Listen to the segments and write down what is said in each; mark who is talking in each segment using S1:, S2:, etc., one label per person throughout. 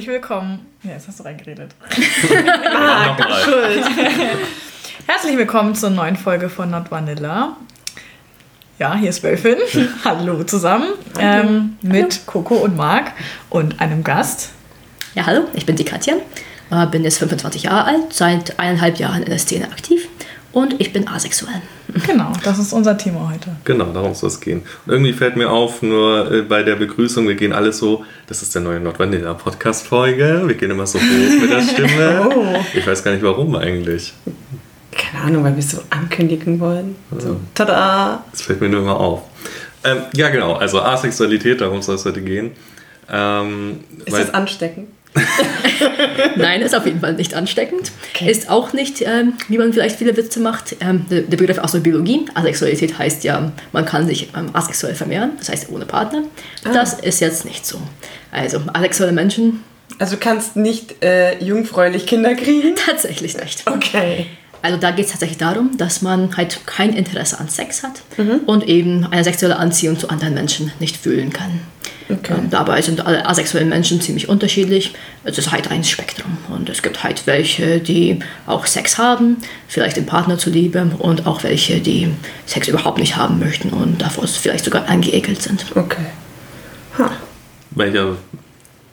S1: Herzlich willkommen. Ja, jetzt hast du reingeredet. ah, schuld. Herzlich willkommen zur neuen Folge von Not Vanilla. Ja, hier ist Wölfin. hallo zusammen. Hallo. Ähm, mit Coco und Marc und einem Gast.
S2: Ja, hallo, ich bin die Katja. Äh, bin jetzt 25 Jahre alt, seit eineinhalb Jahren in der Szene aktiv und ich bin asexuell.
S1: Genau, das ist unser Thema heute.
S3: Genau, darum soll es gehen. Und irgendwie fällt mir auf, nur äh, bei der Begrüßung, wir gehen alle so, das ist der neue Nordvanilla Podcast Folge. Wir gehen immer so hoch mit der Stimme. oh. Ich weiß gar nicht warum eigentlich.
S4: Keine Ahnung, weil wir so ankündigen wollen. So, tada!
S3: Das fällt mir nur immer auf. Ähm, ja, genau, also Asexualität, darum soll es heute gehen. Ähm,
S4: ist das ansteckend?
S2: Nein, ist auf jeden Fall nicht ansteckend. Okay. Ist auch nicht, ähm, wie man vielleicht viele Witze macht, ähm, der, der, Begriff aus der Biologie. Asexualität heißt ja, man kann sich ähm, asexuell vermehren, das heißt ohne Partner. Ah. Das ist jetzt nicht so. Also asexuelle Menschen.
S4: Also du kannst nicht äh, jungfräulich Kinder kriegen?
S2: Tatsächlich nicht.
S4: Okay.
S2: Also da geht es tatsächlich darum, dass man halt kein Interesse an Sex hat mhm. und eben eine sexuelle Anziehung zu anderen Menschen nicht fühlen kann. Okay. Ähm, dabei sind alle asexuellen Menschen ziemlich unterschiedlich. Es ist halt ein Spektrum. Und es gibt halt welche, die auch Sex haben, vielleicht dem Partner zuliebe, und auch welche, die Sex überhaupt nicht haben möchten und davor vielleicht sogar angeekelt sind.
S4: Okay.
S3: Huh. Welcher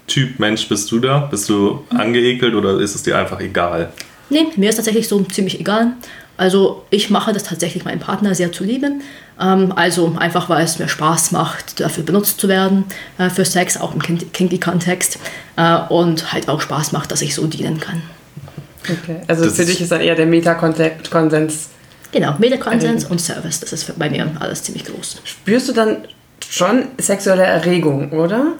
S3: Typ Mensch bist du da? Bist du angeekelt oder ist es dir einfach egal?
S2: Nee, mir ist tatsächlich so ziemlich egal. Also ich mache das tatsächlich meinem Partner sehr zuliebe. Ähm, also einfach, weil es mir Spaß macht, dafür benutzt zu werden, äh, für Sex, auch im Kinky-Kontext. Äh, und halt auch Spaß macht, dass ich so dienen kann.
S4: Okay, also das für dich ist dann eher der Meta-Konsens.
S2: Genau, Meta-Konsens und Service, das ist bei mir alles ziemlich groß.
S4: Spürst du dann schon sexuelle Erregung, oder?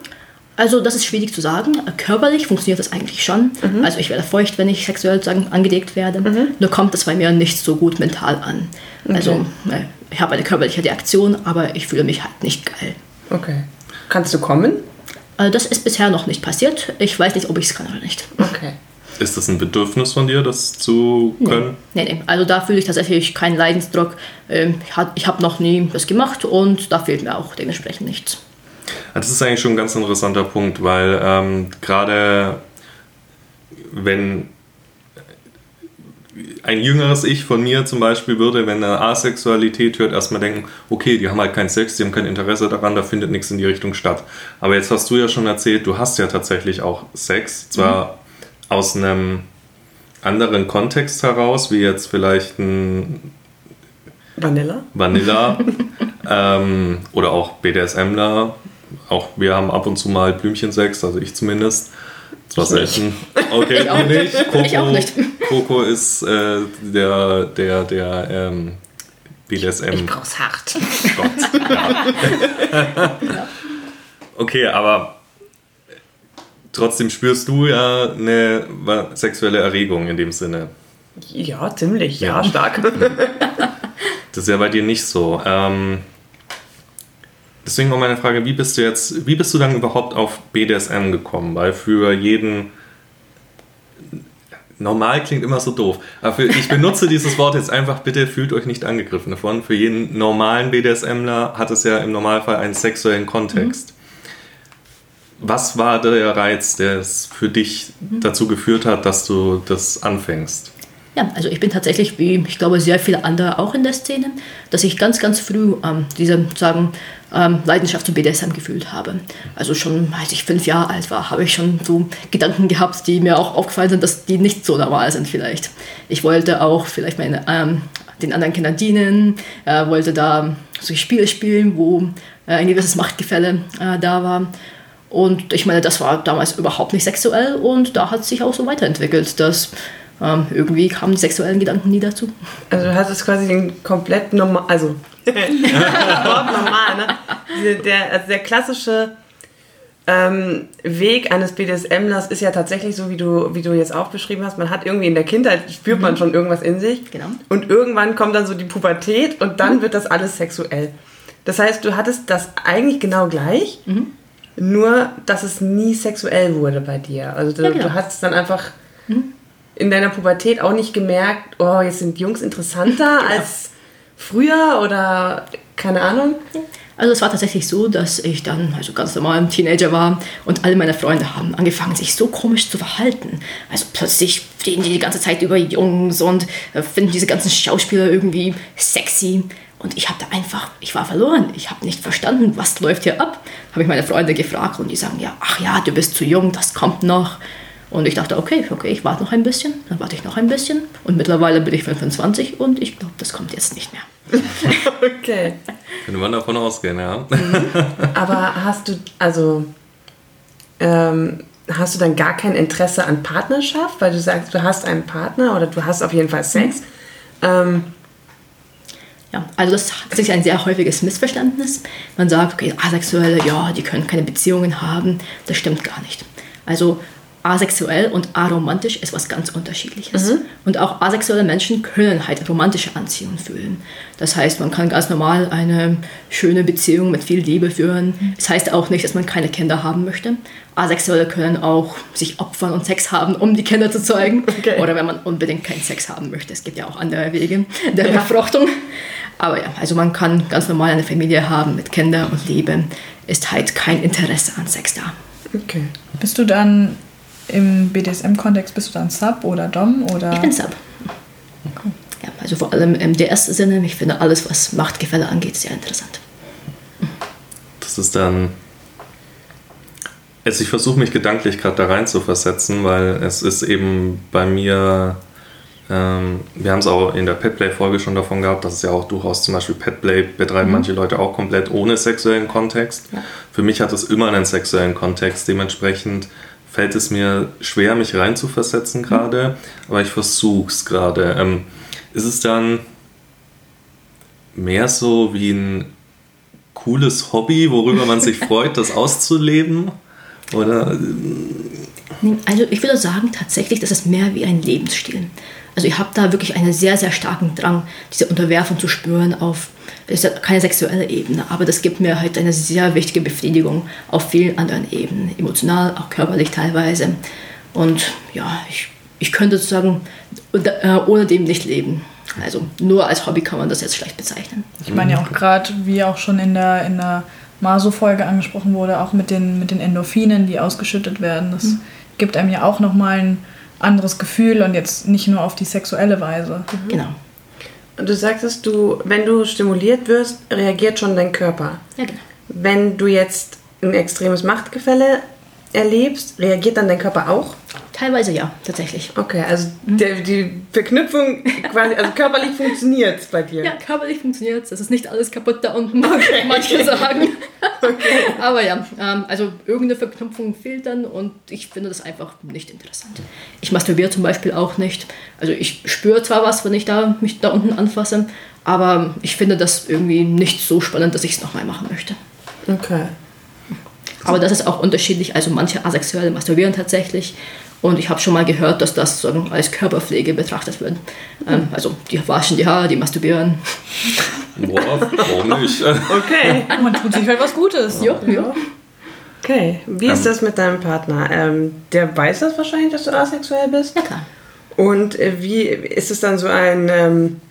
S2: Also das ist schwierig zu sagen. Körperlich funktioniert das eigentlich schon. Mhm. Also ich werde feucht, wenn ich sexuell sagen, angedeckt werde. Mhm. Nur kommt das bei mir nicht so gut mental an. Okay. Also äh, ich habe eine körperliche Reaktion, aber ich fühle mich halt nicht geil.
S4: Okay. Kannst du kommen?
S2: Also das ist bisher noch nicht passiert. Ich weiß nicht, ob ich es kann oder nicht.
S4: Okay.
S3: Ist das ein Bedürfnis von dir, das zu können?
S2: Nee, nee. nee. Also da fühle ich tatsächlich keinen Leidensdruck. Ähm, ich habe noch nie das gemacht und da fehlt mir auch dementsprechend nichts.
S3: Das ist eigentlich schon ein ganz interessanter Punkt, weil ähm, gerade wenn ein jüngeres Ich von mir zum Beispiel würde, wenn er Asexualität hört, erstmal denken, okay, die haben halt keinen Sex, die haben kein Interesse daran, da findet nichts in die Richtung statt. Aber jetzt hast du ja schon erzählt, du hast ja tatsächlich auch Sex, zwar mhm. aus einem anderen Kontext heraus, wie jetzt vielleicht ein
S4: Vanilla.
S3: Vanilla ähm, oder auch BDSMler auch wir haben ab und zu mal Blümchensex, also ich zumindest. Zwar selten. Okay, ich auch nicht. Coco, ich auch nicht. Coco ist äh, der, der, der ähm, BDSM.
S4: Ich brauch's hart.
S3: Gott, ja. Okay, aber trotzdem spürst du ja eine sexuelle Erregung in dem Sinne.
S4: Ja, ziemlich, ja, ja stark.
S3: das ist ja bei dir nicht so. Ähm, Deswegen auch meine Frage, wie bist du jetzt, wie bist du dann überhaupt auf BDSM gekommen? Weil für jeden normal klingt immer so doof. Aber für, ich benutze dieses Wort jetzt einfach, bitte fühlt euch nicht angegriffen davon. Für jeden normalen BDSMler hat es ja im Normalfall einen sexuellen Kontext. Mhm. Was war der Reiz, der es für dich mhm. dazu geführt hat, dass du das anfängst?
S2: Ja, also ich bin tatsächlich, wie ich glaube sehr viele andere auch in der Szene, dass ich ganz, ganz früh ähm, diese sagen, ähm, Leidenschaft zum BDSM gefühlt habe. Also schon, als ich fünf Jahre alt war, habe ich schon so Gedanken gehabt, die mir auch aufgefallen sind, dass die nicht so normal sind vielleicht. Ich wollte auch vielleicht meine, ähm, den anderen Kindern dienen, äh, wollte da solche Spiele spielen, wo äh, ein gewisses Machtgefälle äh, da war. Und ich meine, das war damals überhaupt nicht sexuell und da hat sich auch so weiterentwickelt, dass ähm, irgendwie kamen die sexuellen Gedanken nie dazu.
S4: Also du hattest quasi den komplett normal, also normal, ne? Der, also der klassische ähm, Weg eines BDSMlers ist ja tatsächlich so, wie du, wie du jetzt auch beschrieben hast. Man hat irgendwie in der Kindheit, spürt man mhm. schon irgendwas in sich.
S2: Genau.
S4: Und irgendwann kommt dann so die Pubertät und dann mhm. wird das alles sexuell. Das heißt, du hattest das eigentlich genau gleich, mhm. nur dass es nie sexuell wurde bei dir. Also du, ja, genau. du hast dann einfach mhm in deiner Pubertät auch nicht gemerkt, oh, jetzt sind Jungs interessanter genau. als früher oder keine Ahnung?
S2: Also es war tatsächlich so, dass ich dann also ganz normal ein Teenager war und alle meine Freunde haben angefangen, sich so komisch zu verhalten. Also plötzlich reden die die ganze Zeit über Jungs und äh, finden diese ganzen Schauspieler irgendwie sexy. Und ich habe da einfach, ich war verloren. Ich habe nicht verstanden, was läuft hier ab. Habe ich meine Freunde gefragt und die sagen, ja, ach ja, du bist zu jung, das kommt noch. Und ich dachte, okay, okay, ich warte noch ein bisschen, dann warte ich noch ein bisschen. Und mittlerweile bin ich 25 und ich glaube, das kommt jetzt nicht mehr.
S4: okay.
S3: Könnte man davon ausgehen, ja.
S4: Aber hast du, also, ähm, hast du dann gar kein Interesse an Partnerschaft, weil du sagst, du hast einen Partner oder du hast auf jeden Fall Sex? Ähm,
S2: ja, also das ist ein sehr häufiges Missverständnis. Man sagt, okay, Asexuelle, ja, die können keine Beziehungen haben. Das stimmt gar nicht. Also asexuell und aromantisch ist was ganz unterschiedliches. Mhm. Und auch asexuelle Menschen können halt romantische Anziehung fühlen. Das heißt, man kann ganz normal eine schöne Beziehung mit viel Liebe führen. Mhm. Das heißt auch nicht, dass man keine Kinder haben möchte. Asexuelle können auch sich opfern und Sex haben, um die Kinder zu zeugen. Okay. Oder wenn man unbedingt keinen Sex haben möchte. Es gibt ja auch andere Wege der ja. Befruchtung. Aber ja, also man kann ganz normal eine Familie haben mit Kindern und Liebe. Ist halt kein Interesse an Sex da.
S1: Okay. Bist du dann im BDSM-Kontext bist du dann Sub oder Dom? Oder?
S2: Ich bin Sub. Okay. Ja, also vor allem im DS-Sinne. Ich finde alles, was Machtgefälle angeht, sehr interessant.
S3: Das ist dann. Also ich versuche mich gedanklich gerade da rein zu versetzen, weil es ist eben bei mir. Ähm, wir haben es auch in der Petplay-Folge schon davon gehabt, dass es ja auch durchaus zum Beispiel Petplay betreiben mhm. manche Leute auch komplett ohne sexuellen Kontext. Ja. Für mich hat es immer einen sexuellen Kontext. Dementsprechend fällt es mir schwer, mich reinzuversetzen gerade, mhm. aber ich versuche es gerade. Ähm, ist es dann mehr so wie ein cooles Hobby, worüber man sich freut, das auszuleben? Oder?
S2: Also ich würde sagen tatsächlich, das ist mehr wie ein Lebensstil. Also ich habe da wirklich einen sehr, sehr starken Drang, diese Unterwerfung zu spüren auf, das ist keine sexuelle Ebene, aber das gibt mir halt eine sehr wichtige Befriedigung auf vielen anderen Ebenen, emotional, auch körperlich teilweise. Und ja, ich, ich könnte sozusagen äh, ohne dem nicht leben. Also nur als Hobby kann man das jetzt schlecht bezeichnen.
S1: Ich meine ja auch gerade, wie auch schon in der, in der Maso-Folge angesprochen wurde, auch mit den, mit den Endorphinen, die ausgeschüttet werden. Das mhm. gibt einem ja auch nochmal ein anderes Gefühl und jetzt nicht nur auf die sexuelle Weise.
S2: Mhm. Genau.
S4: Und du sagtest, du, wenn du stimuliert wirst, reagiert schon dein Körper.
S2: Ja, genau.
S4: Wenn du jetzt ein extremes Machtgefälle erlebst, reagiert dann dein Körper auch?
S2: Teilweise ja, tatsächlich.
S4: Okay, also mhm. der, die Verknüpfung quasi, also körperlich funktioniert es bei dir.
S2: Ja, körperlich funktioniert es. Es ist nicht alles kaputt da unten, okay. manche sagen. Okay. Aber ja, ähm, also irgendeine Verknüpfung fehlt dann und ich finde das einfach nicht interessant. Ich masturbiere zum Beispiel auch nicht. Also ich spüre zwar was, wenn ich da, mich da unten anfasse, aber ich finde das irgendwie nicht so spannend, dass ich es nochmal machen möchte.
S4: Okay.
S2: Aber das ist auch unterschiedlich. Also manche Asexuelle masturbieren tatsächlich. Und ich habe schon mal gehört, dass das so als Körperpflege betrachtet wird. Ähm, also die waschen die Haare, die masturbieren.
S3: Boah, warum nicht?
S1: Okay. Man tut sich halt was Gutes.
S2: Ja, ja.
S4: Okay, wie ist ähm. das mit deinem Partner? Ähm, der weiß das wahrscheinlich, dass du asexuell bist?
S2: Ja, klar.
S4: Und äh, wie ist es dann so ein ähm,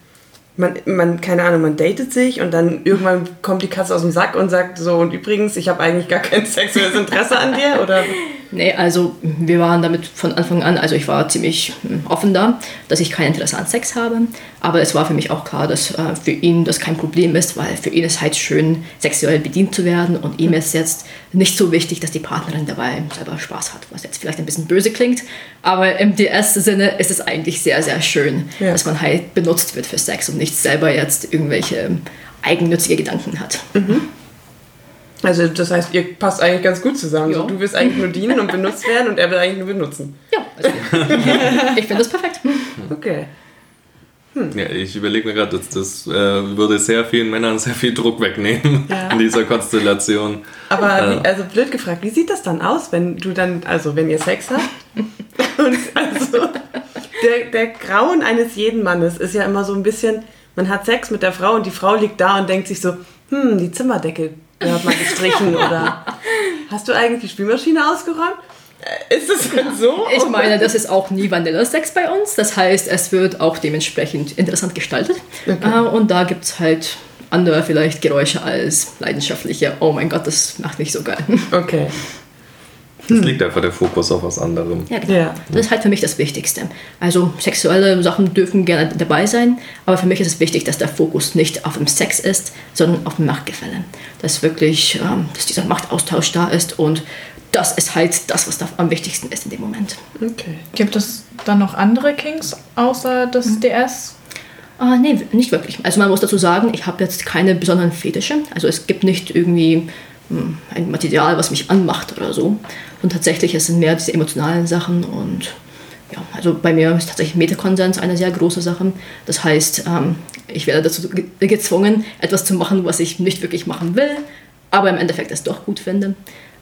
S4: man, man, keine Ahnung, man datet sich und dann irgendwann kommt die Katze aus dem Sack und sagt so, und übrigens, ich habe eigentlich gar kein sexuelles Interesse an dir, oder?
S2: Nee, also wir waren damit von Anfang an, also ich war ziemlich hm, offen da, dass ich kein Interesse an Sex habe, aber es war für mich auch klar, dass äh, für ihn das kein Problem ist, weil für ihn ist halt schön, sexuell bedient zu werden und ihm ist jetzt nicht so wichtig, dass die Partnerin dabei selber Spaß hat, was jetzt vielleicht ein bisschen böse klingt, aber im DS-Sinne ist es eigentlich sehr, sehr schön, ja. dass man halt benutzt wird für Sex und nicht selber jetzt irgendwelche eigennützige Gedanken hat.
S4: Mhm. Also das heißt, ihr passt eigentlich ganz gut zusammen. So, du willst eigentlich nur dienen und benutzt werden und er will eigentlich nur benutzen.
S2: Ja, also, ich finde das perfekt.
S4: Okay.
S3: Hm. Ja, ich überlege mir gerade, das, das äh, würde sehr vielen Männern sehr viel Druck wegnehmen ja. in dieser Konstellation.
S4: Aber äh, also blöd gefragt, wie sieht das dann aus, wenn du dann, also wenn ihr Sex habt? und also der, der Grauen eines jeden Mannes ist ja immer so ein bisschen, man hat Sex mit der Frau und die Frau liegt da und denkt sich so, hm, die Zimmerdecke gehört mal gestrichen oder hast du eigentlich die Spülmaschine ausgeräumt? Ist es denn so?
S2: Ich meine, das ist auch nie Vanilla-Sex bei uns. Das heißt, es wird auch dementsprechend interessant gestaltet. Okay. Äh, und da gibt es halt andere vielleicht Geräusche als leidenschaftliche. Oh mein Gott, das macht mich so geil.
S4: Okay.
S3: Es liegt einfach der Fokus auf was anderem.
S2: Ja, genau. Ja. Das ist halt für mich das Wichtigste. Also sexuelle Sachen dürfen gerne dabei sein, aber für mich ist es wichtig, dass der Fokus nicht auf dem Sex ist, sondern auf dem Machtgefälle. Dass wirklich, ähm, dass dieser Machtaustausch da ist und das ist halt das, was da am wichtigsten ist in dem Moment.
S1: Okay. Gibt es dann noch andere Kings außer das mhm. DS?
S2: Ah, nee, nicht wirklich. Also man muss dazu sagen, ich habe jetzt keine besonderen Fetische. Also es gibt nicht irgendwie hm, ein Material, was mich anmacht oder so. Und tatsächlich, es sind mehr diese emotionalen Sachen und ja, also bei mir ist tatsächlich Metakonsens eine sehr große Sache. Das heißt, ähm, ich werde dazu gezwungen, etwas zu machen, was ich nicht wirklich machen will, aber im Endeffekt es doch gut finde.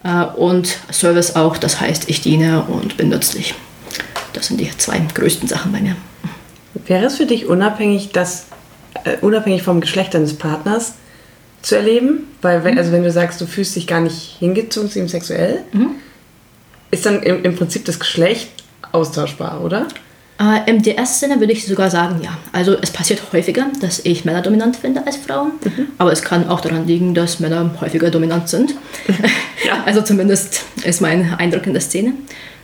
S2: Äh, und Service auch, das heißt, ich diene und bin nützlich. Das sind die zwei größten Sachen bei mir.
S4: Wäre es für dich unabhängig, dass, äh, unabhängig vom Geschlecht deines Partners, zu erleben? Weil, wenn, mhm. also wenn du sagst, du fühlst dich gar nicht hingezogen zu ihm sexuell, mhm. ist dann im, im Prinzip das Geschlecht austauschbar, oder?
S2: Äh, Im DS-Sinne würde ich sogar sagen, ja. Also es passiert häufiger, dass ich Männer dominant finde als Frauen, mhm. aber es kann auch daran liegen, dass Männer häufiger dominant sind. ja. Also zumindest ist mein Eindruck in der Szene.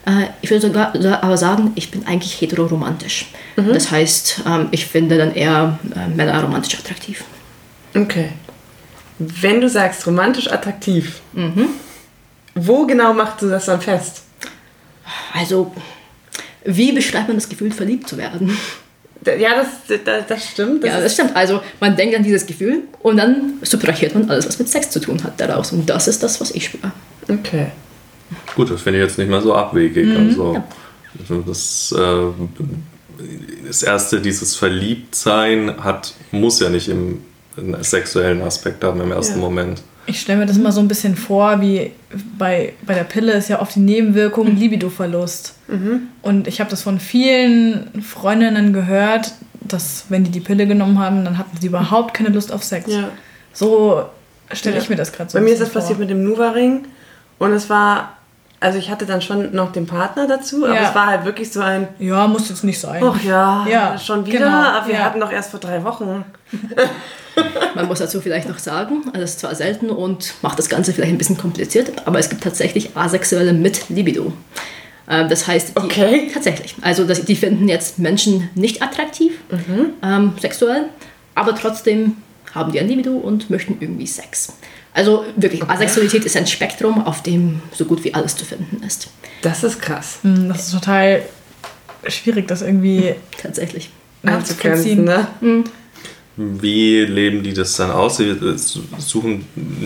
S2: Äh, ich würde sogar aber sagen, ich bin eigentlich heteroromantisch. Mhm. Das heißt, ähm, ich finde dann eher äh, Männer romantisch attraktiv.
S4: Okay. Wenn du sagst romantisch attraktiv, mhm. wo genau machst du das dann fest?
S2: Also, wie beschreibt man das Gefühl, verliebt zu werden?
S4: Ja, das, das, das stimmt.
S2: Das ja, das stimmt. Also man denkt an dieses Gefühl und dann subtrahiert man alles, was mit Sex zu tun hat, daraus. Und das ist das, was ich spüre.
S4: Okay.
S3: Gut, das finde ich jetzt nicht mal so abwegig. Mhm, also, ja. Also das, äh, das erste, dieses Verliebtsein hat, muss ja nicht im einen sexuellen Aspekt haben im ersten ja. Moment.
S1: Ich stelle mir das mal so ein bisschen vor, wie bei, bei der Pille ist ja oft die Nebenwirkung Libidoverlust. Mhm. Und ich habe das von vielen Freundinnen gehört, dass wenn die die Pille genommen haben, dann hatten sie überhaupt keine Lust auf Sex. Ja. So stelle ja. ich mir das gerade so
S4: Bei mir ist das vor. passiert mit dem Nuva-Ring und es war also ich hatte dann schon noch den Partner dazu, aber ja. es war halt wirklich so ein.
S1: Ja, muss jetzt nicht sein.
S4: Ach ja, ja schon wieder. Genau. Aber wir ja. hatten doch erst vor drei Wochen.
S2: Man muss dazu vielleicht noch sagen, also es ist zwar selten und macht das Ganze vielleicht ein bisschen kompliziert, aber es gibt tatsächlich Asexuelle mit Libido. Ähm, das heißt, die,
S4: okay.
S2: tatsächlich. Also die finden jetzt Menschen nicht attraktiv, mhm. ähm, sexuell, aber trotzdem haben die ein Libido und möchten irgendwie Sex. Also wirklich, okay. Asexualität ist ein Spektrum, auf dem so gut wie alles zu finden ist.
S4: Das ist krass.
S1: Hm, das ist total schwierig, das irgendwie
S2: tatsächlich
S4: nachzuvollziehen. Ne? Mhm.
S3: Wie leben die das dann aus? Sie suchen,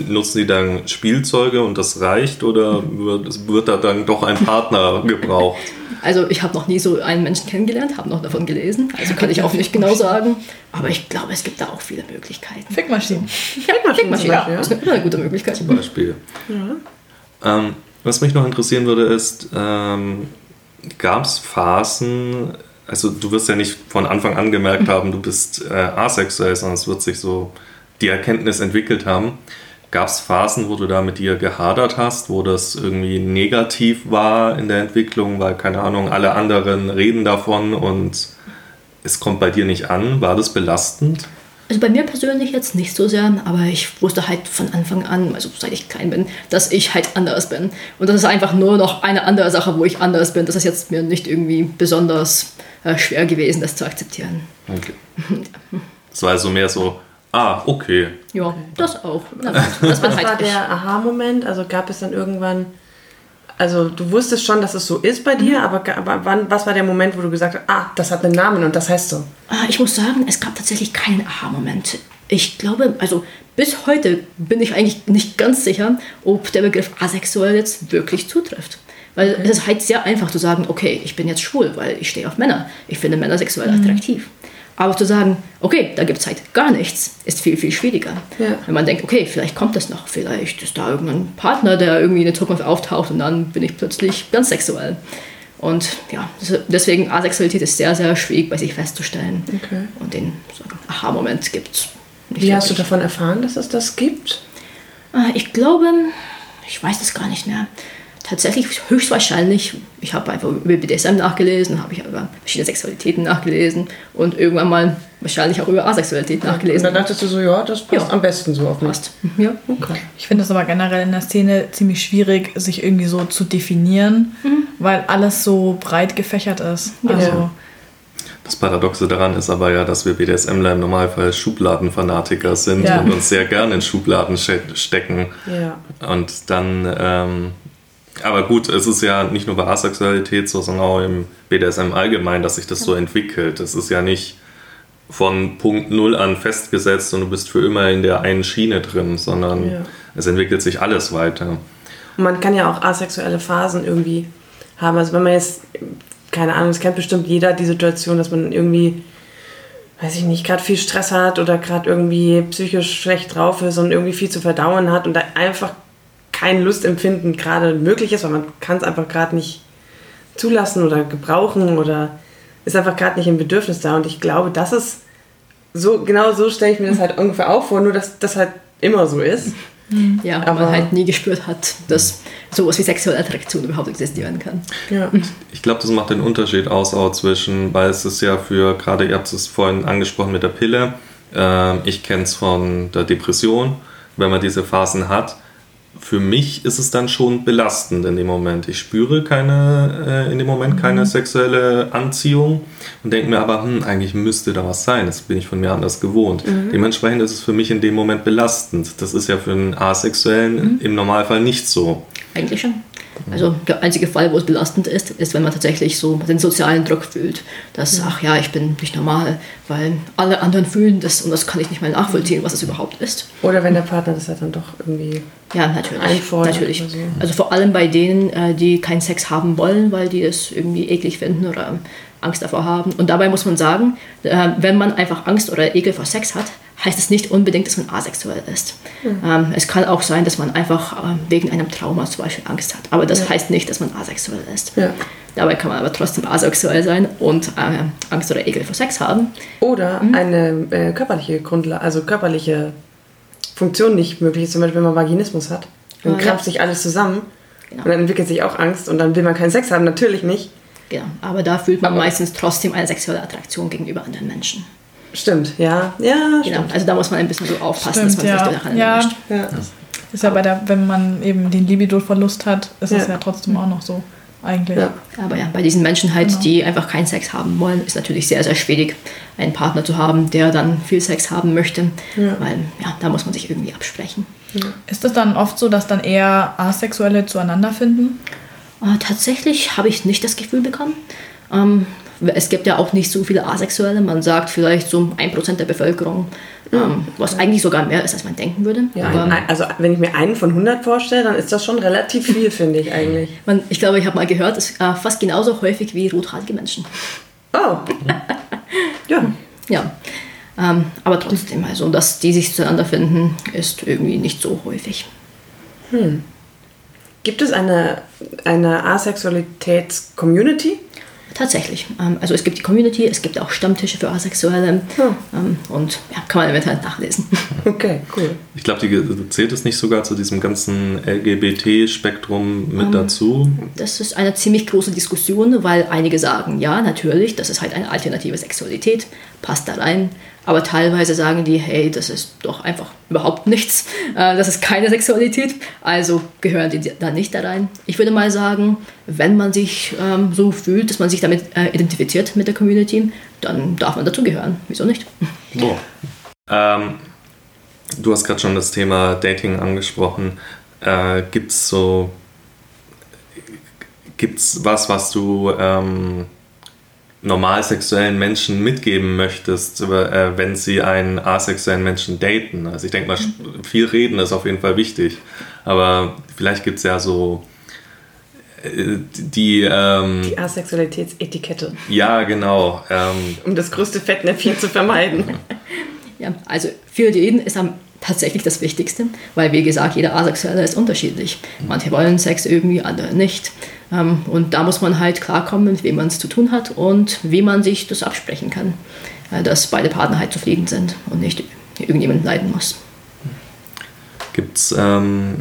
S3: nutzen die dann Spielzeuge und das reicht oder wird, wird da dann doch ein Partner gebraucht?
S2: Also ich habe noch nie so einen Menschen kennengelernt, habe noch davon gelesen, also kann ich auch nicht genau sagen. Aber ich glaube, es gibt da auch viele Möglichkeiten.
S1: Fickmaschinen.
S2: Ja, Fickmaschinen, ja. Das ist eine gute Möglichkeit.
S3: Zum Beispiel. Ja. Ähm, was mich noch interessieren würde, ist, ähm, gab es Phasen, also du wirst ja nicht von Anfang an gemerkt haben, du bist äh, asexuell, sondern es wird sich so die Erkenntnis entwickelt haben. Gab es Phasen, wo du da mit dir gehadert hast, wo das irgendwie negativ war in der Entwicklung, weil, keine Ahnung, alle anderen reden davon und es kommt bei dir nicht an? War das belastend?
S2: Also bei mir persönlich jetzt nicht so sehr, aber ich wusste halt von Anfang an, also seit ich klein bin, dass ich halt anders bin. Und das ist einfach nur noch eine andere Sache, wo ich anders bin. Das ist jetzt mir nicht irgendwie besonders äh, schwer gewesen, das zu akzeptieren.
S3: Okay. Das war also mehr so, ah, okay.
S2: Ja, okay. das auch.
S4: Na, das war, halt war der Aha-Moment? Also gab es dann irgendwann, also du wusstest schon, dass es so ist bei dir, mhm. aber, aber wann, was war der Moment, wo du gesagt hast, ah, das hat einen Namen und das heißt so?
S2: Ah, ich muss sagen, es gab tatsächlich keinen Aha-Moment. Ich glaube, also bis heute bin ich eigentlich nicht ganz sicher, ob der Begriff asexuell jetzt wirklich zutrifft. Weil okay. es ist halt sehr einfach zu sagen, okay, ich bin jetzt schwul, weil ich stehe auf Männer. Ich finde Männer sexuell mhm. attraktiv. Aber zu sagen, okay, da gibt es halt gar nichts, ist viel, viel schwieriger. Ja. Wenn man denkt, okay, vielleicht kommt das noch, vielleicht ist da irgendein Partner, der irgendwie in der Zukunft auftaucht und dann bin ich plötzlich ganz sexuell. Und ja, deswegen Asexualität ist sehr, sehr schwierig bei sich festzustellen. Okay. Und den so Aha-Moment gibt es.
S4: Wie hast du davon erfahren, dass es das gibt?
S2: Ah, ich glaube, ich weiß es gar nicht mehr tatsächlich höchstwahrscheinlich, ich habe einfach über BDSM nachgelesen, habe ich über verschiedene Sexualitäten nachgelesen und irgendwann mal wahrscheinlich auch über Asexualität nachgelesen.
S4: Und dann dachtest du so, ja, das passt
S2: Ja.
S4: am besten so auf mich.
S2: Passt. Ja, okay.
S1: Ich finde es aber generell in der Szene ziemlich schwierig, sich irgendwie so zu definieren, weil alles so breit gefächert ist. Also,
S3: Das Paradoxe daran ist aber ja, dass wir BDSMler im Normalfall Schubladenfanatiker sind
S1: Ja.
S3: und uns sehr gerne in Schubladen ste- stecken.
S4: Ja.
S3: Und dann, ähm, aber gut, es ist ja nicht nur bei Asexualität so, sondern auch im BDSM allgemein, dass sich das so entwickelt. Es ist ja nicht von Punkt Null an festgesetzt und du bist für immer in der einen Schiene drin, sondern
S4: Ja.
S3: es entwickelt sich alles weiter.
S4: Und man kann ja auch asexuelle Phasen irgendwie haben. Also wenn man jetzt, keine Ahnung, es kennt bestimmt jeder die Situation, dass man irgendwie, weiß ich nicht, gerade viel Stress hat oder gerade irgendwie psychisch schlecht drauf ist und irgendwie viel zu verdauen hat und da einfach kein Lustempfinden gerade möglich ist, weil man kann es einfach gerade nicht zulassen oder gebrauchen oder ist einfach gerade nicht im Bedürfnis da. Und ich glaube, das ist so, genau so stelle ich mir das halt ungefähr auch vor, nur dass das halt immer so ist.
S2: Ja,
S4: Aber-
S2: man halt nie gespürt hat, dass sowas wie sexuelle Attraktion überhaupt existieren kann.
S4: Ja.
S3: Ich glaube, das macht den Unterschied aus auch zwischen, weil es ist ja für, gerade ihr habt es vorhin angesprochen mit der Pille, ähm, ich kenne es von der Depression, wenn man diese Phasen hat. Für mich ist es dann schon belastend in dem Moment. Ich spüre keine, äh, in dem Moment keine sexuelle Anziehung und denke mir aber, hm, eigentlich müsste da was sein. Das bin ich von mir anders gewohnt. Dementsprechend ist es für mich in dem Moment belastend. Das ist ja für einen Asexuellen im Normalfall nicht so.
S2: Eigentlich schon. Also der einzige Fall, wo es belastend ist, ist, wenn man tatsächlich so den sozialen Druck fühlt, dass, ach ja, ich bin nicht normal, weil alle anderen fühlen das und das kann ich nicht mehr nachvollziehen, was es überhaupt ist.
S4: Oder wenn der Partner das halt dann doch irgendwie
S2: Ja, natürlich.
S4: Einfordern
S2: natürlich.
S4: so.
S2: Also vor allem bei denen, äh, die keinen Sex haben wollen, weil die es irgendwie eklig finden oder Angst davor haben. Und dabei muss man sagen, äh, wenn man einfach Angst oder Ekel vor Sex hat, heißt es nicht unbedingt, dass man asexuell ist. Ähm, es kann auch sein, dass man einfach äh, wegen einem Trauma zum Beispiel Angst hat. Aber das heißt nicht, dass man asexuell ist.
S4: Ja.
S2: Dabei kann man aber trotzdem asexuell sein und äh, Angst oder Ekel vor Sex haben.
S4: Oder eine äh, körperliche Grundlage, also körperliche Funktion nicht möglich ist, zum Beispiel wenn man Vaginismus hat. Dann
S2: Ah, ja.
S4: krampft sich alles zusammen
S2: Genau.
S4: und dann entwickelt sich auch Angst und dann will man keinen Sex haben, natürlich nicht.
S2: Genau. Aber da fühlt man
S4: Aber-
S2: meistens trotzdem eine sexuelle Attraktion gegenüber anderen Menschen.
S4: Stimmt, ja, ja,
S2: Genau.
S4: stimmt.
S2: Also da muss man ein bisschen so aufpassen,
S1: Stimmt,
S2: dass man
S1: ja.
S2: sich daran
S1: Ja.
S2: erwischt.
S4: Ja.
S1: ist ja bei der, wenn man eben den Libido-Verlust hat, ist es
S4: Ja.
S1: ja trotzdem auch noch so, eigentlich.
S4: Ja.
S2: Aber ja, bei diesen Menschen halt,
S1: Genau.
S2: die einfach keinen Sex haben wollen, ist natürlich sehr, sehr schwierig, einen Partner zu haben, der dann viel Sex haben möchte.
S4: Ja.
S2: Weil ja, da muss man sich irgendwie absprechen.
S1: Ist es dann oft so, dass dann eher Asexuelle zueinander finden?
S2: Äh, tatsächlich habe ich nicht das Gefühl bekommen. Ähm, es gibt ja auch nicht so viele Asexuelle. Man sagt vielleicht so 1% der Bevölkerung, ähm, was eigentlich sogar mehr ist, als man denken würde.
S4: Ja,
S2: Aber
S4: ein, also wenn ich mir einen von 100 vorstelle, dann ist das schon relativ viel, finde ich eigentlich.
S2: man, ich glaube, ich habe mal gehört, es ist äh, fast genauso häufig wie rothaarige Menschen.
S4: Oh. Ja.
S2: Ja. Ähm, aber trotzdem, also dass die sich zueinander finden, ist irgendwie nicht so häufig.
S4: Gibt es eine, eine Asexualitäts-Community?
S2: Tatsächlich. Ähm, also es gibt die Community, es gibt auch Stammtische für Asexuelle ähm, und ja, kann man im Internet nachlesen.
S4: Okay, cool.
S3: Ich glaube, die zählt es nicht sogar zu diesem ganzen LGBT-Spektrum mit dazu.
S2: Das ist eine ziemlich große Diskussion, weil einige sagen, ja, natürlich, das ist halt eine alternative Sexualität, passt da rein. Aber teilweise sagen die, hey, das ist doch einfach überhaupt nichts. Äh, das ist keine Sexualität, also gehören die da nicht da rein. Ich würde mal sagen, wenn man sich ähm, so fühlt, dass man sich damit äh, identifiziert mit der Community, dann darf man dazugehören. Wieso nicht?
S3: So. Ähm, du hast gerade schon das Thema Dating angesprochen. Äh, Gibt es so. Gibt's was, was du ähm, normal sexuellen Menschen mitgeben möchtest, äh, wenn sie einen asexuellen Menschen daten? Also ich denke mal, viel reden ist auf jeden Fall wichtig. Aber vielleicht gibt es ja so äh, die, ähm,
S4: Die Asexualitätsetikette,
S3: ja genau, ähm,
S4: um das größte Fettnäpfchen zu vermeiden.
S2: Ja, also für jeden ist am tatsächlich das Wichtigste, weil wie gesagt, jeder Asexuelle ist unterschiedlich. Manche wollen Sex irgendwie, andere nicht. Ähm, Und da muss man halt klarkommen, mit wem man es zu tun hat und wie man sich das absprechen kann, äh, dass beide Partner halt zufrieden sind und nicht irgendjemand leiden muss.
S3: Gibt's, ähm,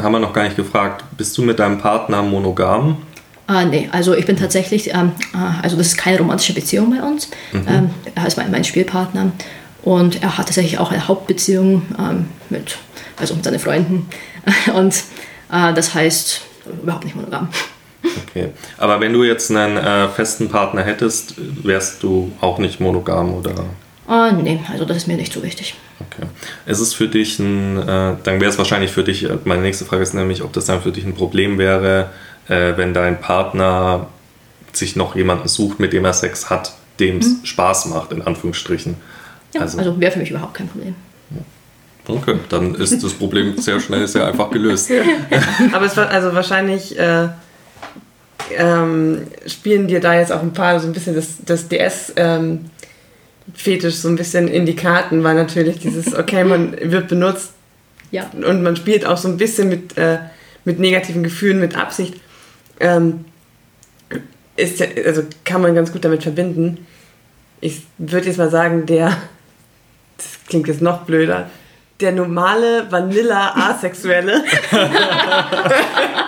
S3: haben wir noch gar nicht gefragt, bist du mit deinem Partner monogam?
S2: Ah, nee, also ich bin tatsächlich, ähm, äh, also das ist keine romantische Beziehung bei uns. Mhm. Ähm, er ist mein, mein, Spielpartner und er hat tatsächlich auch eine Hauptbeziehung ähm, mit, also mit seinen Freunden. Und äh, das heißt überhaupt nicht monogam.
S3: Okay, aber wenn du jetzt einen äh, festen Partner hättest, wärst du auch nicht monogam oder?
S2: Ah, nee, also das ist mir nicht so wichtig.
S3: Okay. Ist es für dich ein, äh, dann wäre es wahrscheinlich für dich, äh, meine nächste Frage ist nämlich, ob das dann für dich ein Problem wäre, äh, wenn dein Partner sich noch jemanden sucht, mit dem er Sex hat, dem es mhm. Spaß macht, in Anführungsstrichen.
S2: Ja, also, also wäre für mich überhaupt kein Problem.
S3: Okay, dann ist das Problem sehr schnell, sehr einfach gelöst.
S4: Aber es war also wahrscheinlich äh, ähm, spielen dir da jetzt auch ein paar so ein bisschen das, das DS ähm, Fetisch so ein bisschen in die Karten, weil natürlich dieses, okay, man wird benutzt ja. und man spielt auch so ein bisschen mit, äh, mit negativen Gefühlen, mit Absicht. Ähm, ist ja, also kann man ganz gut damit verbinden. Ich würde jetzt mal sagen, der, das klingt jetzt noch blöder, der normale Vanilla-Asexuelle,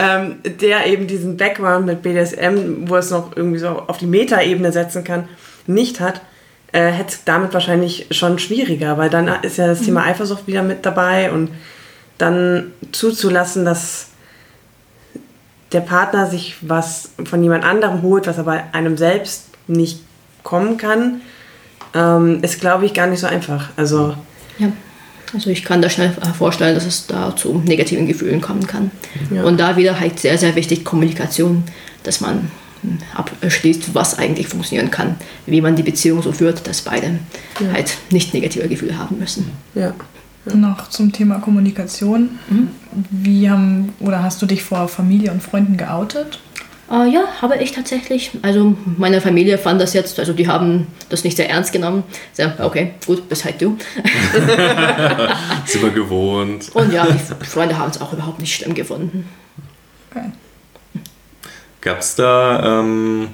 S4: ähm, der eben diesen Background mit BDSM, wo es noch irgendwie so auf die Meta-Ebene setzen kann, nicht hat, äh, hätte es damit wahrscheinlich schon schwieriger, weil dann ist ja das Thema mhm. Eifersucht wieder mit dabei und dann zuzulassen, dass der Partner sich was von jemand anderem holt, was aber einem selbst nicht kommen kann, ähm, ist, glaube ich, gar nicht so einfach. Also,
S2: ja. Also ich kann da schnell vorstellen, dass es da zu negativen Gefühlen kommen kann. Ja. Und da wieder halt sehr, sehr wichtig Kommunikation, dass man abschließt, was eigentlich funktionieren kann, wie man die Beziehung so führt, dass beide ja. halt nicht negative Gefühle haben müssen.
S1: Ja. ja. Noch zum Thema Kommunikation. Mhm. Wie haben oder hast du dich vor Familie und Freunden geoutet?
S2: Uh, ja, habe ich tatsächlich. Also meine Familie fand das jetzt, also die haben das nicht sehr ernst genommen. So, okay, gut, bis halt du.
S3: Sind wir gewohnt.
S2: Und ja, die Freunde haben es auch überhaupt nicht schlimm gefunden. Okay.
S3: Gab es da, ähm,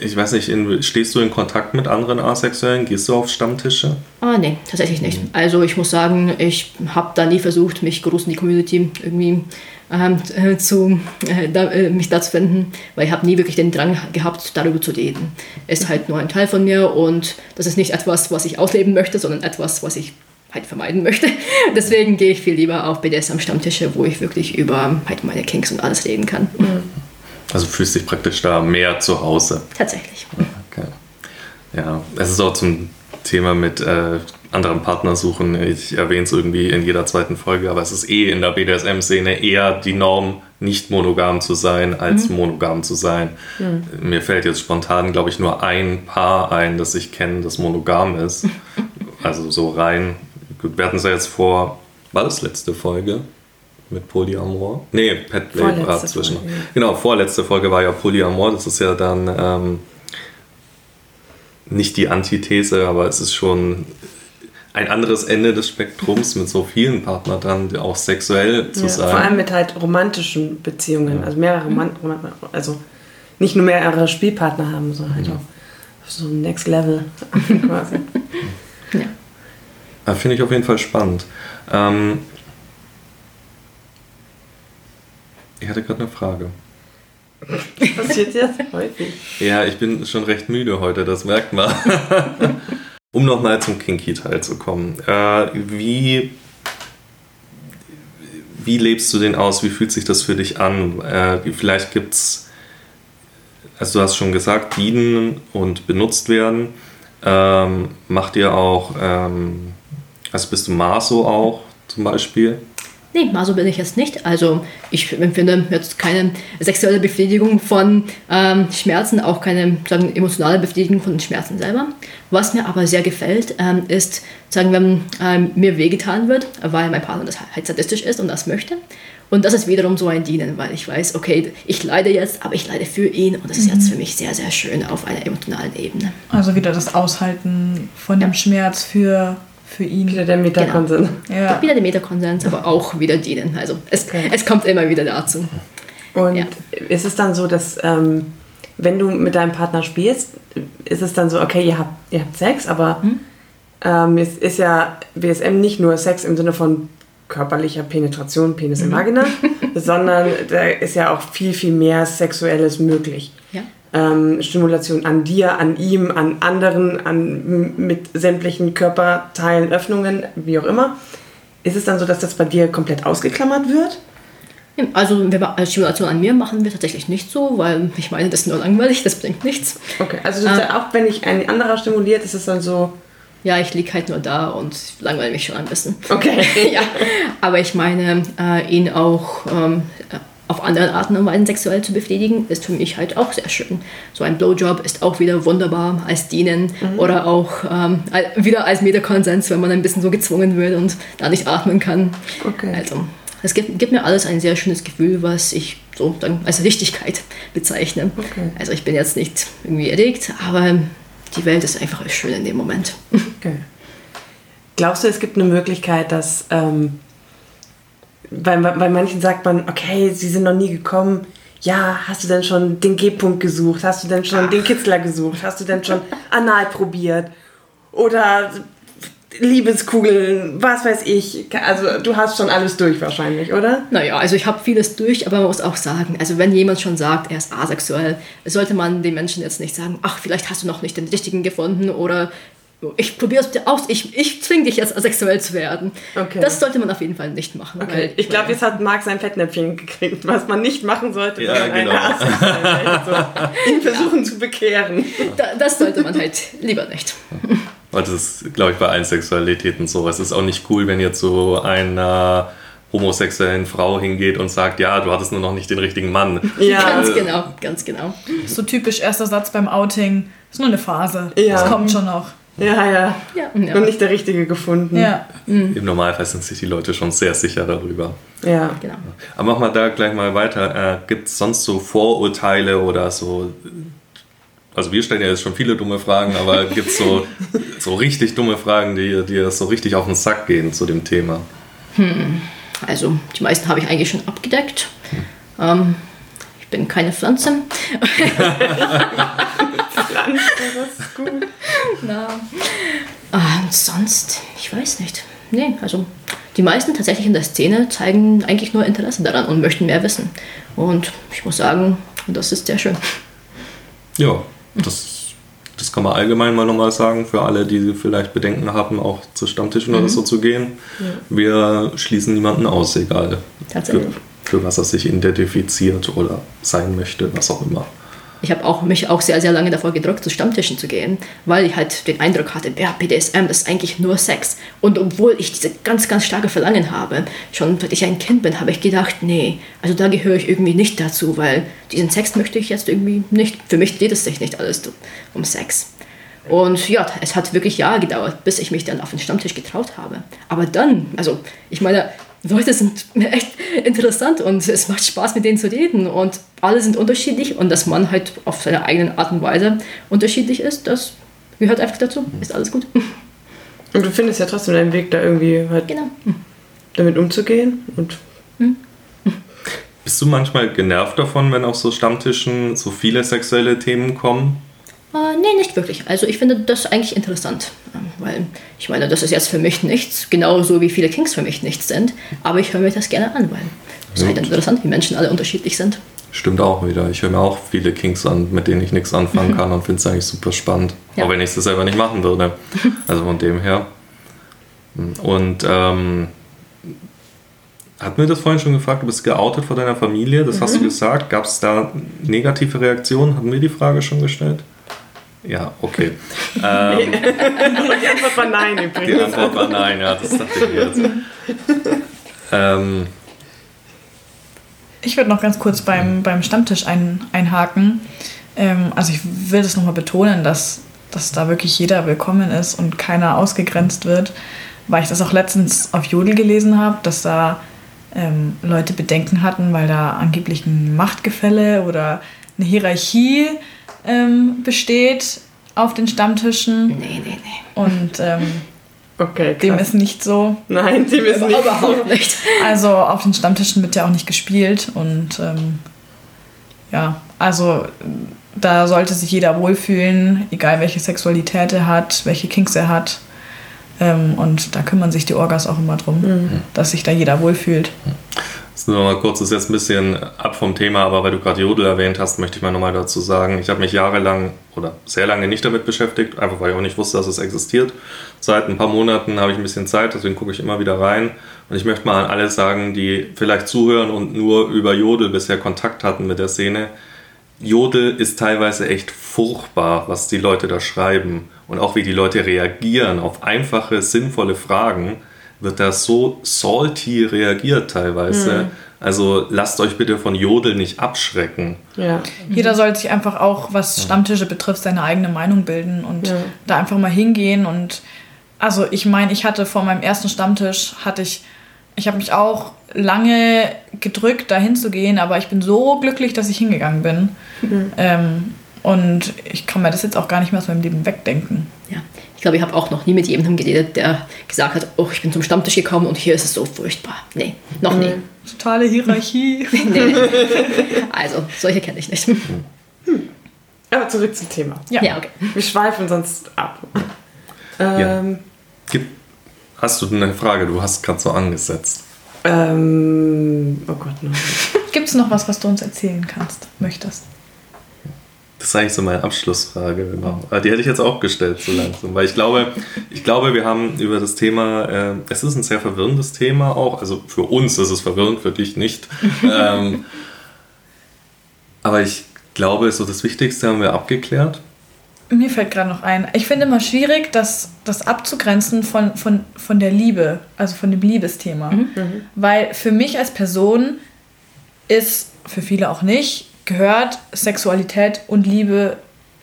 S3: ich weiß nicht, in, stehst du in Kontakt mit anderen Asexuellen? Gehst du auf Stammtische?
S2: Ah, nee, tatsächlich nicht. Mhm. Also ich muss sagen, ich habe da nie versucht, mich groß in die Community irgendwie äh, zu, äh, da, äh, mich da zu finden, weil ich habe nie wirklich den Drang gehabt, darüber zu reden. Es ist halt nur ein Teil von mir und das ist nicht etwas, was ich ausleben möchte, sondern etwas, was ich halt vermeiden möchte. Deswegen gehe ich viel lieber auf BDSM-Stammtische, wo ich wirklich über halt meine Kinks und alles reden kann. Mhm.
S3: Also fühlst dich praktisch da mehr zu Hause.
S2: Tatsächlich.
S3: Okay. Ja, es ist auch zum Thema mit äh, anderen Partner suchen. Ich erwähne es irgendwie in jeder zweiten Folge, aber es ist eh in der BDSM-Szene eher die Norm, nicht monogam zu sein, als mhm. monogam zu sein. Mhm. Mir fällt jetzt spontan, glaube ich, nur ein Paar ein, das ich kenne, das monogam ist. also so rein. Gut, wir hatten es ja jetzt vor, war das letzte Folge? mit Polyamor. Nee, Petplay war zwischen. Folge. Genau, vorletzte Folge war ja Polyamor. Das ist ja dann ähm, nicht die Antithese, aber es ist schon ein anderes Ende des Spektrums mit so vielen Partnern dann auch sexuell zu ja, sein.
S4: Vor allem mit halt romantischen Beziehungen, ja. also mehrere Roman also nicht nur mehrere Spielpartner haben, sondern halt ja. auch so Next Level quasi.
S3: ja. Finde ich auf jeden Fall spannend. Ähm, Ich hatte gerade eine Frage.
S4: Passiert jetzt häufig.
S3: Ja, ich bin schon recht müde heute, das merkt man. um nochmal zum Kinky-Teil zu kommen. Äh, wie, wie lebst du den aus? Wie fühlt sich das für dich an? Äh, vielleicht gibt es, also du hast schon gesagt, dienen und benutzt werden. Ähm, macht ihr auch, ähm, also bist du Maso auch zum Beispiel?
S2: Nee, mal so bin ich jetzt nicht. Also ich empfinde jetzt keine sexuelle Befriedigung von ähm, Schmerzen, auch keine sagen, emotionale Befriedigung von den Schmerzen selber. Was mir aber sehr gefällt, ähm, ist, sagen, wenn ähm, mir wehgetan wird, weil mein Partner das halt sadistisch ist und das möchte. Und das ist wiederum so ein Dienen, weil ich weiß, okay, ich leide jetzt, aber ich leide für ihn und das ist jetzt mhm. für mich sehr, sehr schön auf einer emotionalen Ebene.
S1: Also wieder das Aushalten von dem Schmerz für für ihn.
S4: Wieder der Metakonsens.
S2: Genau. Ja. Wieder der Metakonsens, aber auch wieder dienen. Also es, okay. es kommt immer wieder dazu.
S4: Und ja. ist es dann so, dass ähm, wenn du mit deinem Partner spielst, ist es dann so, okay, ihr habt, ihr habt Sex, aber hm? ähm, es ist ja BSM nicht nur Sex im Sinne von körperlicher Penetration, Penis in Vagina, sondern da ist ja auch viel, viel mehr Sexuelles möglich.
S2: Ja.
S4: Ähm, Stimulation an dir, an ihm, an anderen, an, mit sämtlichen Körperteilen, Öffnungen, wie auch immer. Ist es dann so, dass das bei dir komplett ausgeklammert wird?
S2: Also Stimulation an mir machen wir tatsächlich nicht so, weil ich meine, das ist nur langweilig, das bringt nichts.
S4: Okay, also ja auch wenn ich ein anderer stimuliert, ist es dann so,
S2: Ja, ich liege halt nur da und langweile mich schon ein bisschen.
S4: okay.
S2: ja, aber ich meine, äh, ihn auch ähm, auf andere Arten und Weisen sexuell zu befriedigen, ist für mich halt auch sehr schön. So ein Blowjob ist auch wieder wunderbar als Dienen oder auch ähm, wieder als Metakonsens, wenn man ein bisschen so gezwungen wird und da nicht atmen kann.
S4: Okay.
S2: Also, es gibt, gibt mir alles ein sehr schönes Gefühl, was ich so dann als Richtigkeit bezeichne.
S4: Okay.
S2: Also ich bin jetzt nicht irgendwie erregt, aber die Welt ist einfach schön in dem Moment.
S4: Okay. Glaubst du, es gibt eine Möglichkeit, dass ähm, bei, bei manchen sagt man, okay, sie sind noch nie gekommen. Ja, hast du denn schon den G-Punkt gesucht? Hast du denn schon den Kitzler gesucht? Hast du denn schon Anal probiert? Oder Liebeskugeln, was weiß ich. Also du hast schon alles durch wahrscheinlich, oder?
S2: Naja, also ich habe vieles durch, aber man muss auch sagen, also wenn jemand schon sagt, er ist asexuell, sollte man den Menschen jetzt nicht sagen, ach, vielleicht hast du noch nicht den richtigen gefunden oder ich probiere es aus, ich, ich zwinge dich jetzt asexuell zu werden.
S4: Okay.
S2: Das sollte man auf jeden Fall nicht machen.
S4: Okay.
S2: weil-
S4: Ich glaube, jetzt hat Marc sein Fettnäpfchen gekriegt, was man nicht machen sollte,
S3: Ja, genau.
S4: So, ihn versuchen zu bekehren.
S2: Da, das sollte man halt lieber nicht.
S3: Und das ist, glaube ich, bei allen Sexualitäten so. Es ist auch nicht cool, wenn jetzt so einer homosexuellen Frau hingeht und sagt, ja, du hattest nur noch nicht den richtigen Mann.
S4: Ja.
S2: Ganz genau, ganz genau.
S1: So typisch erster Satz beim Outing. Ist nur eine Phase.
S4: Ja.
S1: Das kommt schon noch.
S4: Ja, ja.
S2: Ja,
S4: Noch nicht der Richtige gefunden.
S1: Ja.
S3: Im Normalfall sind sich die Leute schon sehr sicher darüber.
S4: Ja.
S2: genau.
S3: Aber machen wir da gleich mal weiter. Äh, Gibt es sonst so Vorurteile oder so? Also wir stellen ja jetzt schon viele dumme Fragen, aber gibt es so, so richtig dumme Fragen, die dir so richtig auf den Sack gehen zu dem Thema?
S2: Also die meisten habe ich eigentlich schon abgedeckt. Ähm, ich bin keine Pflanze.
S4: Das ist gut.
S2: Na. Und sonst, ich weiß nicht. Nee, also die meisten tatsächlich in der Szene zeigen eigentlich nur Interesse daran und möchten mehr wissen. Und ich muss sagen, das ist sehr schön.
S3: Ja, das, das kann man allgemein mal nochmal sagen für alle, die vielleicht Bedenken haben, auch zu Stammtischen oder so zu gehen. Wir schließen niemanden aus, egal für,
S2: Tatsächlich.
S3: für was er sich identifiziert oder sein möchte, was auch immer.
S2: Ich habe auch, mich auch sehr, sehr lange davor gedrückt, zu Stammtischen zu gehen, weil ich halt den Eindruck hatte, ja, BDSM ist eigentlich nur Sex. Und obwohl ich diese ganz, ganz starke Verlangen habe, schon seit ich ein Kind bin, habe ich gedacht, nee, also da gehöre ich irgendwie nicht dazu, weil diesen Sex möchte ich jetzt irgendwie nicht, für mich dreht es sich nicht alles um Sex. Und ja, es hat wirklich Jahre gedauert, bis ich mich dann auf den Stammtisch getraut habe. Aber dann, also ich meine, Leute sind echt interessant und es macht Spaß, mit denen zu reden. Und alle sind unterschiedlich und dass man halt auf seine eigene Art und Weise unterschiedlich ist, das gehört einfach dazu. Ist alles gut.
S4: Und du findest ja trotzdem deinen Weg, da irgendwie halt
S2: Genau.
S4: damit umzugehen. Und
S3: Bist du manchmal genervt davon, wenn auf so Stammtischen so viele sexuelle Themen kommen?
S2: Äh, nee, nicht wirklich. Also ich finde das eigentlich interessant, ähm, weil ich meine, das ist jetzt für mich nichts, genauso wie viele Kings für mich nichts sind, aber ich höre mir das gerne an, weil es ist halt interessant, wie Menschen alle unterschiedlich sind.
S3: Stimmt auch wieder. Ich höre mir auch viele Kinks an, mit denen ich nichts anfangen kann und finde es eigentlich super spannend.
S2: Ja.
S3: Auch wenn ich es selber nicht machen würde. Also von dem her. Und ähm, hat mir das vorhin schon gefragt, du bist geoutet vor deiner Familie, das hast du gesagt. Gab es da negative Reaktionen? Hatten wir die Frage schon gestellt? Ja, okay. ähm,
S4: die Antwort war nein
S3: die
S4: übrigens.
S3: Antwort war nein, ja, das dachte ich jetzt. Ähm,
S1: Ich würde noch ganz kurz beim, beim Stammtisch ein, einhaken. Ähm, also ich will das nochmal betonen, dass, dass da wirklich jeder willkommen ist und keiner ausgegrenzt wird, weil ich das auch letztens auf Jodel gelesen habe, dass da ähm, Leute Bedenken hatten, weil da angeblich ein Machtgefälle oder eine Hierarchie ähm, besteht auf den Stammtischen.
S2: Nee, nee, nee.
S1: Und ähm,
S4: Okay,
S1: dem
S4: krass.
S1: ist nicht so.
S4: Nein, dem ist nicht.
S2: Überhaupt nicht.
S1: Also auf den Stammtischen wird ja auch nicht gespielt und ähm, ja, also da sollte sich jeder wohlfühlen, egal welche Sexualität er hat, welche Kinks er hat. Ähm, und da kümmern sich die Orgas auch immer drum, mhm. dass sich da jeder wohlfühlt.
S3: Das ist nur mal kurz, ist jetzt ein bisschen ab vom Thema, aber weil du gerade Jodel erwähnt hast, möchte ich mal nochmal dazu sagen, ich habe mich jahrelang oder sehr lange nicht damit beschäftigt, einfach weil ich auch nicht wusste, dass es existiert. Seit ein paar Monaten habe ich ein bisschen Zeit, deswegen gucke ich immer wieder rein. Und ich möchte mal an alle sagen, die vielleicht zuhören und nur über Jodel bisher Kontakt hatten mit der Szene. Jodel ist teilweise echt furchtbar, was die Leute da schreiben und auch wie die Leute reagieren auf einfache, sinnvolle Fragen wird da so salty reagiert teilweise. Mhm. Also lasst euch bitte von Jodel nicht abschrecken.
S1: Ja. Jeder sollte sich einfach auch, was Stammtische betrifft, seine eigene Meinung bilden und ja. da einfach mal hingehen. Und also ich meine, ich hatte vor meinem ersten Stammtisch, hatte ich, ich habe mich auch lange gedrückt, da hinzugehen, aber ich bin so glücklich, dass ich hingegangen bin. Mhm. Ähm, und ich kann mir das jetzt auch gar nicht mehr aus meinem Leben wegdenken.
S2: Ja, ich glaube, ich habe auch noch nie mit jemandem geredet, der gesagt hat, oh, ich bin zum Stammtisch gekommen und hier ist es so furchtbar. Nee, noch nie. Mhm.
S1: Totale Hierarchie.
S2: nee. Also, solche kenne ich nicht. Hm.
S4: Aber zurück zum Thema.
S2: Ja, ja okay.
S4: Wir schweifen sonst ab.
S3: Ähm, ja. Hast du eine Frage? Du hast gerade so angesetzt.
S4: Ähm, oh Gott, nein.
S1: Gibt es noch was, was du uns erzählen kannst, möchtest?
S3: Das ist eigentlich so meine Abschlussfrage. Genau. Die hätte ich jetzt auch gestellt, so langsam. Weil ich glaube, ich glaube, wir haben über das Thema, äh, es ist ein sehr verwirrendes Thema auch. Also für uns ist es verwirrend, für dich nicht. ähm, aber ich glaube, so das Wichtigste haben wir abgeklärt.
S1: Mir fällt gerade noch ein. Ich finde immer schwierig, das, das abzugrenzen von, von, von der Liebe, also von dem Liebesthema. Mhm. Weil für mich als Person ist, für viele auch nicht, gehört Sexualität und Liebe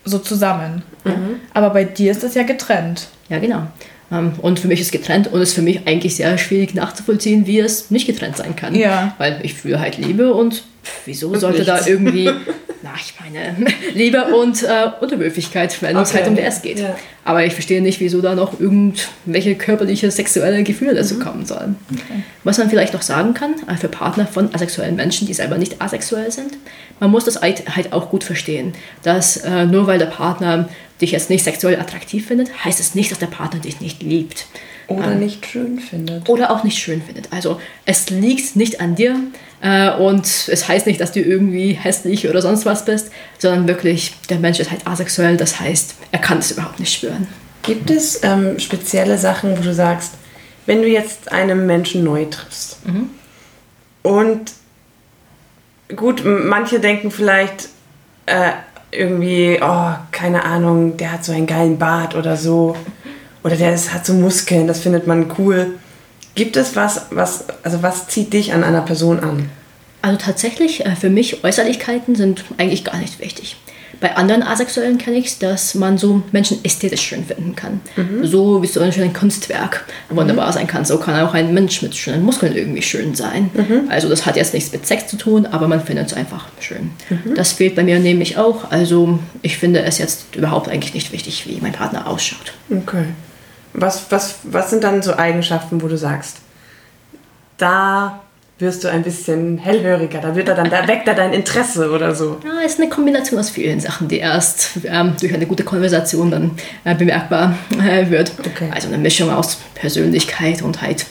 S1: so zusammen. Mhm. Aber bei dir ist das ja getrennt.
S2: Ja, genau. Ähm, und für mich ist es getrennt und es ist für mich eigentlich sehr schwierig nachzuvollziehen, wie es nicht getrennt sein kann. Ja. Weil ich fühle halt Liebe und wieso und sollte nichts. da irgendwie, na, ich meine, Liebe und äh, Unterwürfigkeit, wenn okay. es halt um das geht. Ja. Aber ich verstehe nicht, wieso da noch irgendwelche körperliche, sexuelle Gefühle dazu mhm. kommen sollen. Okay. Was man vielleicht noch sagen kann, äh, für Partner von asexuellen Menschen, die selber nicht asexuell sind, man muss das halt auch gut verstehen, dass äh, nur weil der Partner dich jetzt nicht sexuell attraktiv findet, heißt es nicht, dass der Partner dich nicht liebt.
S4: Oder ähm, nicht schön findet.
S2: Oder auch nicht schön findet. Also es liegt nicht an dir äh, und es heißt nicht, dass du irgendwie hässlich oder sonst was bist, sondern wirklich, der Mensch ist halt asexuell, das heißt, er kann es überhaupt nicht spüren.
S4: Gibt es ähm, spezielle Sachen, wo du sagst, wenn du jetzt einen Menschen neu triffst mhm. und gut, manche denken vielleicht äh, irgendwie, oh, keine Ahnung, der hat so einen geilen Bart oder so oder der ist, hat so Muskeln, das findet man cool. Gibt es was, was, also was zieht dich an einer Person an?
S2: Also tatsächlich, äh, für mich Äußerlichkeiten sind eigentlich gar nicht wichtig. Bei anderen Asexuellen kenne ich es, dass man so Menschen ästhetisch schön finden kann. Mhm. So wie so ein schönes Kunstwerk wunderbar mhm. sein kann. So kann auch ein Mensch mit schönen Muskeln irgendwie schön sein. Mhm. Also das hat jetzt nichts mit Sex zu tun, aber man findet es einfach schön. Mhm. Das fehlt bei mir nämlich auch. Also ich finde es jetzt überhaupt eigentlich nicht wichtig, wie mein Partner ausschaut.
S4: Okay. Was, was, was sind dann so Eigenschaften, wo du sagst, da wirst du ein bisschen hellhöriger, da wird er dann, da weckt er dein Interesse oder so.
S2: Ja, es ist eine Kombination aus vielen Sachen, die erst ähm, durch eine gute Konversation dann äh, bemerkbar äh, wird. Okay. Also eine Mischung aus Persönlichkeit und halt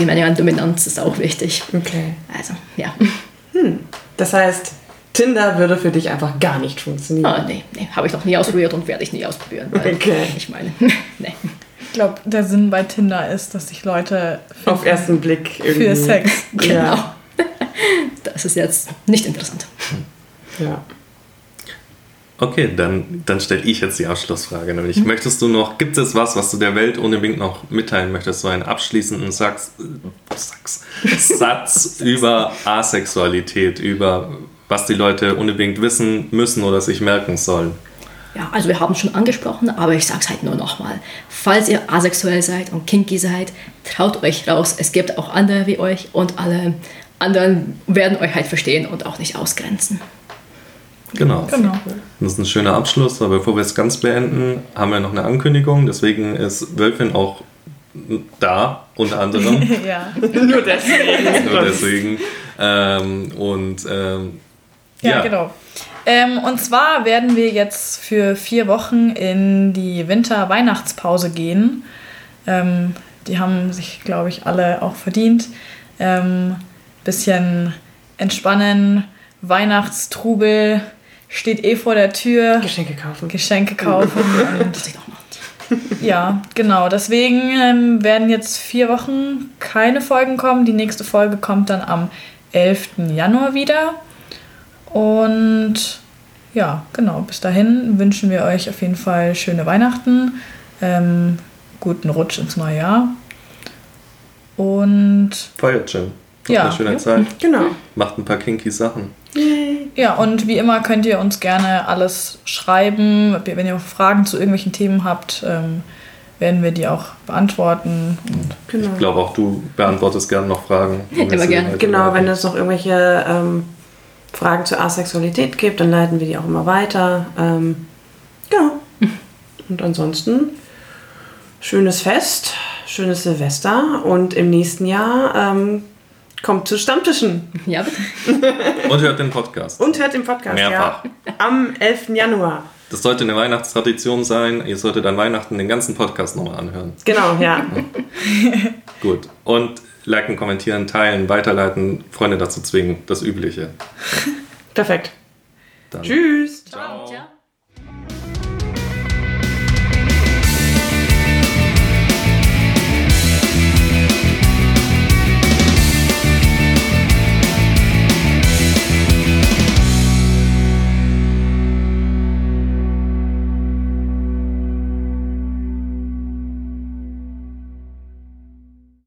S2: Menge an Dominanz ist auch wichtig.
S4: Okay.
S2: Also, ja.
S4: Hm. Das heißt, Tinder würde für dich einfach gar nicht funktionieren.
S2: Ah, nee, nee habe ich noch nie ausprobiert und werde ich nie ausprobieren.
S4: okay.
S2: Ich meine, nee.
S1: Ich glaube, der Sinn bei Tinder ist, dass sich Leute
S4: auf ersten Blick
S1: irgendwie. für Sex.
S2: Genau. Ja. Das ist jetzt nicht interessant.
S4: Ja.
S3: Okay, dann, dann stelle ich jetzt die Abschlussfrage. Nämlich, mhm. möchtest du noch, gibt es was, was du der Welt unbedingt noch mitteilen möchtest? So einen abschließenden Satz, Satz, Satz über Asexualität, über was die Leute unbedingt wissen müssen oder sich merken sollen?
S2: Ja, also wir haben es schon angesprochen, aber ich sage es halt nur nochmal. Falls ihr asexuell seid und kinky seid, traut euch raus. Es gibt auch andere wie euch und alle anderen werden euch halt verstehen und auch nicht ausgrenzen.
S3: Genau. genau. Das ist ein schöner Abschluss, aber bevor wir es ganz beenden, haben wir noch eine Ankündigung. Deswegen ist Wölfin auch da, unter anderem.
S1: ja.
S4: Nur deswegen.
S3: Nur deswegen. Ähm, und ähm, ja,
S1: ja, genau. Ähm, und zwar werden wir jetzt für vier Wochen in die Winter-Weihnachtspause gehen. Ähm, die haben sich, glaube ich, alle auch verdient. Ähm, bisschen entspannen, Weihnachtstrubel steht eh vor der Tür.
S4: Geschenke kaufen.
S1: Geschenke kaufen. und ja, genau. Deswegen ähm, werden jetzt vier Wochen keine Folgen kommen. Die nächste Folge kommt dann am 11. Januar wieder. Und ja, genau. Bis dahin wünschen wir euch auf jeden Fall schöne Weihnachten, ähm, guten Rutsch ins neue Jahr. Und
S3: Feiert schön.
S1: Ja.
S3: eine schöne Zeit.
S4: Genau.
S3: Macht ein paar kinky Sachen.
S1: Ja, und wie immer könnt ihr uns gerne alles schreiben. Wenn ihr Fragen zu irgendwelchen Themen habt, ähm, werden wir die auch beantworten. Und
S4: genau.
S3: Ich glaube auch du beantwortest gerne noch Fragen.
S2: Immer gerne.
S3: weiterleiten.
S4: Genau, wenn es noch irgendwelche ähm, Fragen zur Asexualität gibt, dann leiten wir die auch immer weiter. Ähm, genau. Und ansonsten schönes Fest, schönes Silvester und im nächsten Jahr ähm, kommt zu Stammtischen
S2: Ja, bitte.
S3: Und hört den Podcast.
S4: und hört den Podcast
S3: Mehrfach.
S4: Ja, am 11. Januar.
S3: Das sollte eine Weihnachtstradition sein. Ihr solltet an Weihnachten den ganzen Podcast nochmal anhören.
S4: Genau, ja.
S3: Gut. Und liken, kommentieren, teilen, weiterleiten, Freunde dazu zwingen. Das Übliche.
S4: Perfekt.
S3: Dann
S4: Tschüss.
S3: Ciao.
S2: Ciao.